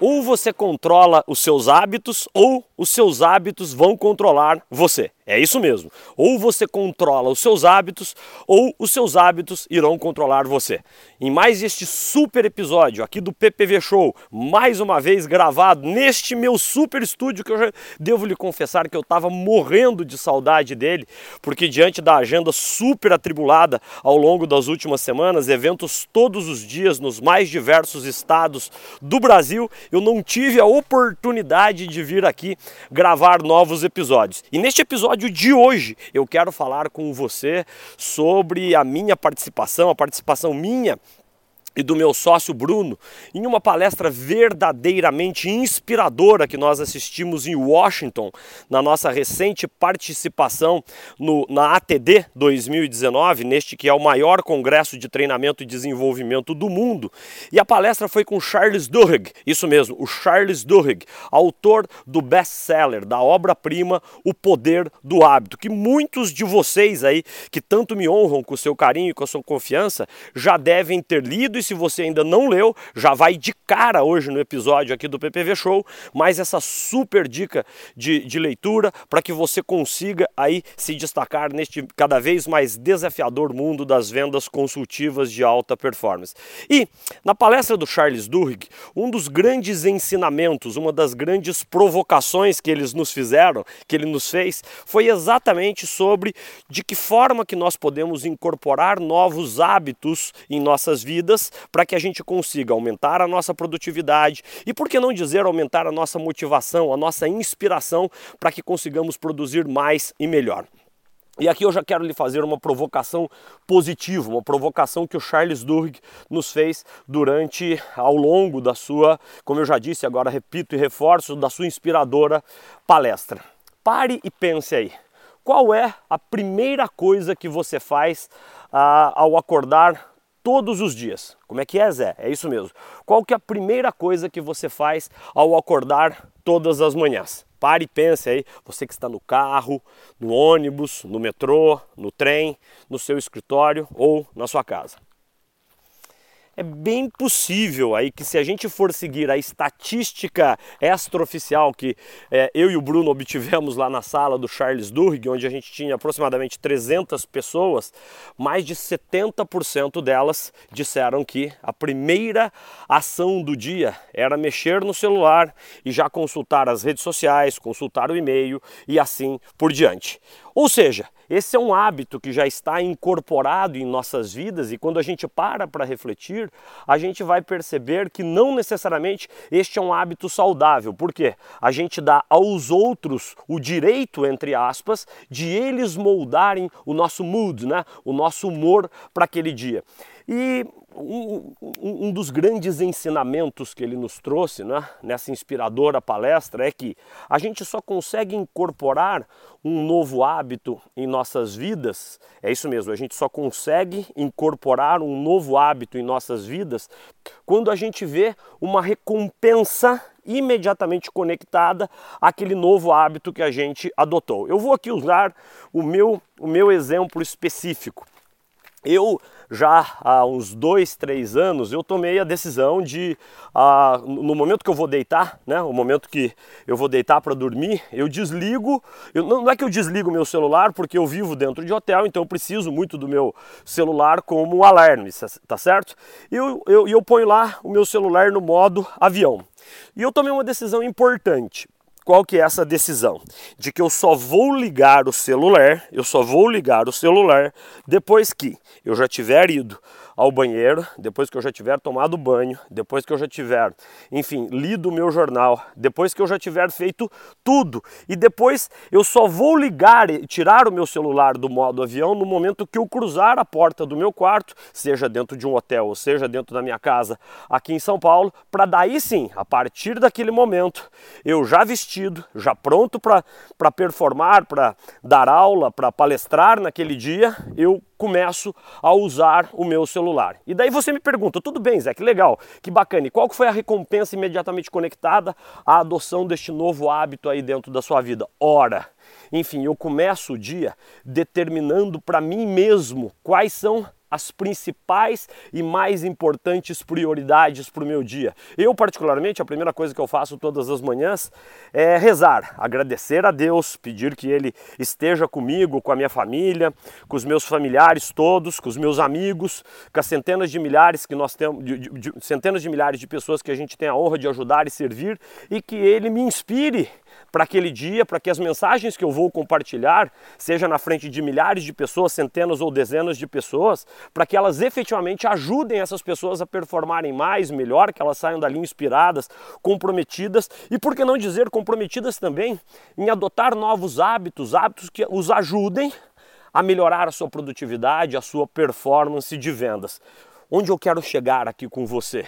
Ou você controla os seus hábitos, ou os seus hábitos vão controlar você. É isso mesmo. Ou você controla os seus hábitos, ou os seus hábitos irão controlar você. Em mais este super episódio aqui do PPV Show, mais uma vez gravado neste meu super estúdio que eu já devo lhe confessar que eu estava morrendo de saudade dele, porque diante da agenda super atribulada ao longo das últimas semanas, eventos todos os dias nos mais diversos estados do Brasil, eu não tive a oportunidade de vir aqui gravar novos episódios. E neste episódio de hoje. Eu quero falar com você sobre a minha participação, a participação minha e do meu sócio Bruno em uma palestra verdadeiramente inspiradora que nós assistimos em Washington na nossa recente participação no, na ATD 2019, neste que é o maior congresso de treinamento e desenvolvimento do mundo. E a palestra foi com Charles Duhigg, isso mesmo, o Charles Duhigg, autor do best-seller, da obra-prima O Poder do Hábito, que muitos de vocês aí que tanto me honram com o seu carinho e com a sua confiança já devem ter lido se você ainda não leu, já vai de cara hoje no episódio aqui do PPV Show, mais essa super dica de, de leitura para que você consiga aí se destacar neste cada vez mais desafiador mundo das vendas consultivas de alta performance. E na palestra do Charles Duhigg, um dos grandes ensinamentos, uma das grandes provocações que eles nos fizeram, que ele nos fez, foi exatamente sobre de que forma que nós podemos incorporar novos hábitos em nossas vidas para que a gente consiga aumentar a nossa produtividade e, por que não dizer, aumentar a nossa motivação, a nossa inspiração para que consigamos produzir mais e melhor. E aqui eu já quero lhe fazer uma provocação positiva, uma provocação que o Charles Duhigg nos fez durante, ao longo da sua, como eu já disse, agora repito e reforço, da sua inspiradora palestra. Pare e pense aí. Qual é a primeira coisa que você faz ah, ao acordar todos os dias. Como é que é, Zé? É isso mesmo. Qual que é a primeira coisa que você faz ao acordar todas as manhãs? Pare e pense aí, você que está no carro, no ônibus, no metrô, no trem, no seu escritório ou na sua casa é bem possível aí que se a gente for seguir a estatística extraoficial que é, eu e o Bruno obtivemos lá na sala do Charles Duhigg, onde a gente tinha aproximadamente 300 pessoas, mais de 70% delas disseram que a primeira ação do dia era mexer no celular e já consultar as redes sociais, consultar o e-mail e assim por diante. Ou seja, esse é um hábito que já está incorporado em nossas vidas e quando a gente para para refletir, a gente vai perceber que não necessariamente este é um hábito saudável. Por quê? A gente dá aos outros o direito, entre aspas, de eles moldarem o nosso mood, né? o nosso humor para aquele dia. E um, um, dos grandes ensinamentos que ele nos trouxe né, nessa inspiradora palestra é que a gente só consegue incorporar um novo hábito em nossas vidas, é isso mesmo, a gente só consegue incorporar um novo hábito em nossas vidas quando a gente vê uma recompensa imediatamente conectada àquele novo hábito que a gente adotou. Eu vou aqui usar o meu, o meu exemplo específico. Eu já há uns dois, três anos, eu tomei a decisão de, ah, no momento que eu vou deitar, né, o momento que eu vou deitar para dormir, eu desligo, eu, não, é que eu desligo meu celular, porque eu vivo dentro de hotel, então eu preciso muito do meu celular como alarme, tá certo? E eu, eu, eu ponho lá o meu celular no modo avião. E eu tomei uma decisão importante qual que é essa decisão? De que eu só vou ligar o celular, eu só vou ligar o celular depois que eu já tiver ido ao banheiro, depois que eu já tiver tomado banho, depois que eu já tiver, enfim, lido o meu jornal, depois que eu já tiver feito tudo. E depois eu só vou ligar e tirar o meu celular do modo avião no momento que eu cruzar a porta do meu quarto, seja dentro de um hotel ou seja dentro da minha casa aqui em São Paulo, para daí sim, a partir daquele momento, eu já vestido, já pronto para performar, para dar aula, para palestrar naquele dia, eu começo a usar o meu celular. E daí você me pergunta, tudo bem, Zé, que legal, que bacana, e qual foi a recompensa imediatamente conectada à adoção deste novo hábito aí dentro da sua vida? Ora, enfim, eu começo o dia determinando para mim mesmo quais são as principais e mais importantes prioridades para o meu dia. Eu, particularmente, a primeira coisa que eu faço todas as manhãs é rezar, agradecer a Deus, pedir que Ele esteja comigo, com a minha família, com os meus familiares todos, com os meus amigos, com as centenas de milhares que nós temos, de, de, de, centenas de milhares de pessoas que a gente tem a honra de ajudar e servir e que Ele me inspire para aquele dia, para que as mensagens que eu vou compartilhar, seja na frente de milhares de pessoas, centenas ou dezenas de pessoas, para que elas efetivamente ajudem essas pessoas a performarem mais, melhor, que elas saiam dali inspiradas, comprometidas e, por que não dizer, comprometidas também em adotar novos hábitos, hábitos que os ajudem a melhorar a sua produtividade, a sua performance de vendas. Onde eu quero chegar aqui com você?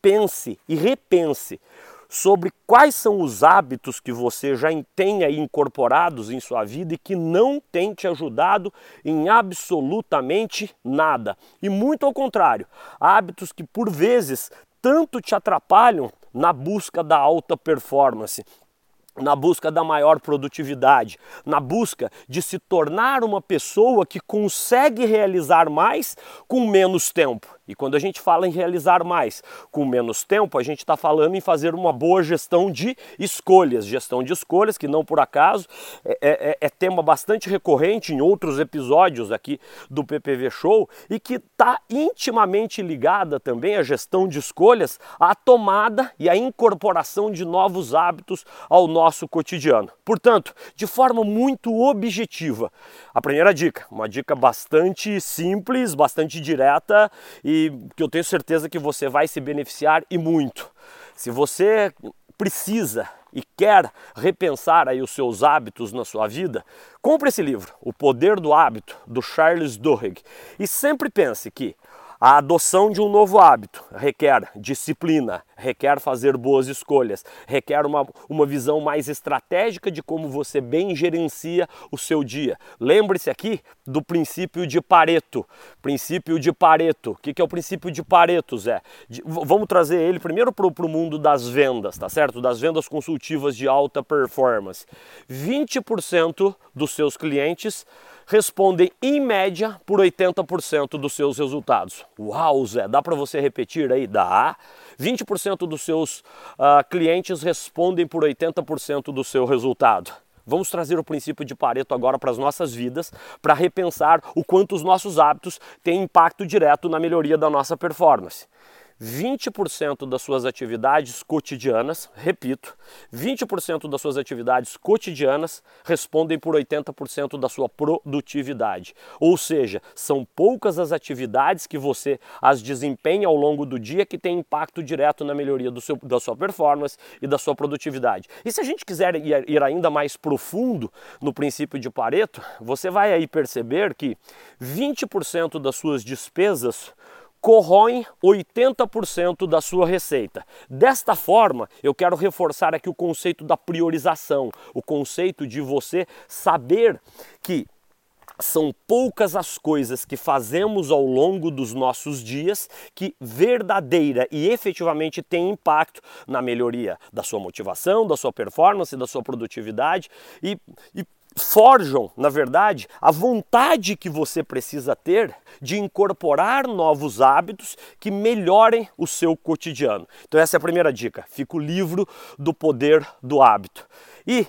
Pense e repense sobre quais são os hábitos que você já tem aí incorporados em sua vida e que não tem te ajudado em absolutamente nada. E muito ao contrário, hábitos que por vezes tanto te atrapalham na busca da alta performance, na busca da maior produtividade, na busca de se tornar uma pessoa que consegue realizar mais com menos tempo. E quando a gente fala em realizar mais com menos tempo, a gente está falando em fazer uma boa gestão de escolhas. Gestão de escolhas, que não por acaso é, é, é, é tema bastante recorrente em outros episódios aqui do PPV Show e que está intimamente ligada também a gestão de escolhas à tomada e à incorporação de novos hábitos ao nosso cotidiano. Portanto, de forma muito objetiva, a primeira dica, uma dica bastante simples, bastante direta e que eu tenho certeza que você vai se beneficiar e muito. Se você precisa e quer repensar aí os seus hábitos na sua vida, compre esse livro, O Poder do Hábito, do Charles Duhigg. E sempre pense que a adoção de um novo hábito requer disciplina, requer fazer boas escolhas, requer uma, uma visão mais estratégica de como você bem gerencia o seu dia. Lembre-se aqui do princípio de Pareto. Princípio de Pareto. O que, que é o princípio de Pareto, Zé? De, vamos trazer ele primeiro para o mundo das vendas, tá certo? Das vendas consultivas de alta performance. 20% dos seus clientes respondem em média por 80% dos seus resultados. Uau, Zé, dá para você repetir aí? Dá. 20% dos seus uh, clientes respondem por 80% do seu resultado. Vamos trazer o princípio de Pareto agora para as nossas vidas, para repensar o quanto os nossos hábitos têm impacto direto na melhoria da nossa performance. 20% das suas atividades cotidianas, repito, 20% das suas atividades cotidianas respondem por 80% da sua produtividade. Ou seja, são poucas as atividades que você as desempenha ao longo do dia que têm impacto direto na melhoria seu, da sua performance e da sua produtividade. E se a gente quiser ir, ir ainda mais profundo no princípio de Pareto, você vai aí perceber que 20% das suas despesas corroem 80% da sua receita. Desta forma, eu quero reforçar aqui o conceito da priorização, o conceito de você saber que são poucas as coisas que fazemos ao longo dos nossos dias que verdadeira e efetivamente têm impacto na melhoria da sua motivação, da sua performance, da sua produtividade e, e forjam, na verdade, a vontade que você precisa ter de incorporar novos hábitos que melhorem o seu cotidiano. Então, essa é a primeira dica. Fica o livro do poder do hábito. E,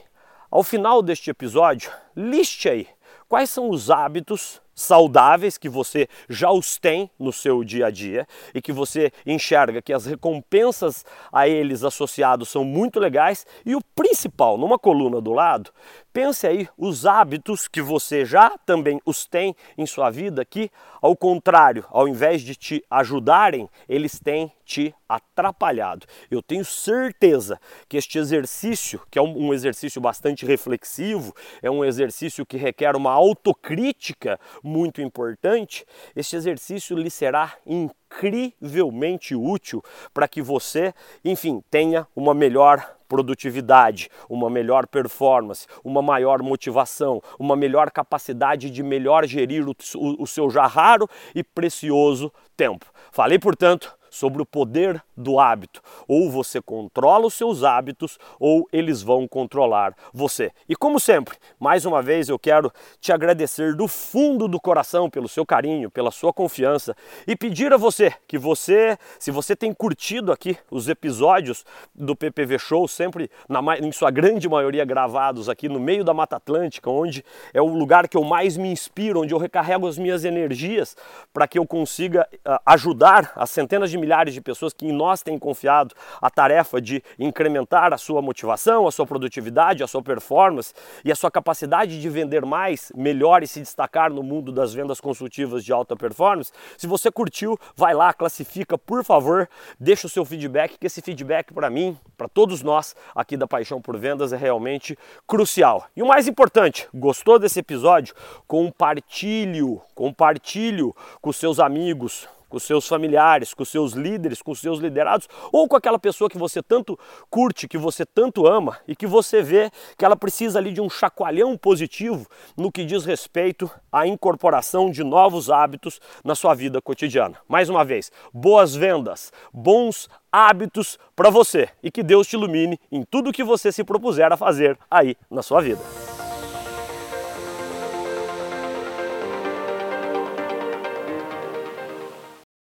ao final deste episódio, liste aí quais são os hábitos saudáveis que você já os tem no seu dia a dia e que você enxerga que as recompensas a eles associados são muito legais e o principal, numa coluna do lado, pense aí os hábitos que você já também os tem em sua vida que, ao contrário, ao invés de te ajudarem, eles têm te atrapalhado. Eu tenho certeza que este exercício, que é um exercício bastante reflexivo, é um exercício que requer uma autocrítica muito importante, este exercício lhe será incrivelmente útil para que você, enfim, tenha uma melhor produtividade, uma melhor performance, uma maior motivação, uma melhor capacidade de melhor gerir o, o, o seu já raro e precioso tempo. Falei, portanto, sobre o poder do hábito. Ou você controla os seus hábitos ou eles vão controlar você. E como sempre, mais uma vez eu quero te agradecer do fundo do coração pelo seu carinho, pela sua confiança e pedir a você que você, se você tem curtido aqui os episódios do PPV Show, sempre na, em sua grande maioria gravados aqui no meio da Mata Atlântica, onde é o lugar que eu mais me inspiro, onde eu recarrego as minhas energias para que eu consiga uh, ajudar as centenas de milhares de pessoas que em nós têm confiado a tarefa de incrementar a sua motivação, a sua produtividade, a sua performance e a sua capacidade de vender mais, melhor e se destacar no mundo das vendas consultivas de alta performance. Se você curtiu, vai lá, classifica, por favor, deixa o seu feedback, que esse feedback para mim, para todos nós aqui da Paixão por Vendas é realmente crucial. E o mais importante, gostou desse episódio? Compartilhe, compartilhe com seus amigos, com seus familiares, com seus líderes, com seus liderados, ou com aquela pessoa que você tanto curte, que você tanto ama e que você vê que ela precisa ali de um chacoalhão positivo no que diz respeito à incorporação de novos hábitos na sua vida cotidiana. Mais uma vez, boas vendas, bons hábitos para você e que Deus te ilumine em tudo que você se propuser a fazer aí na sua vida.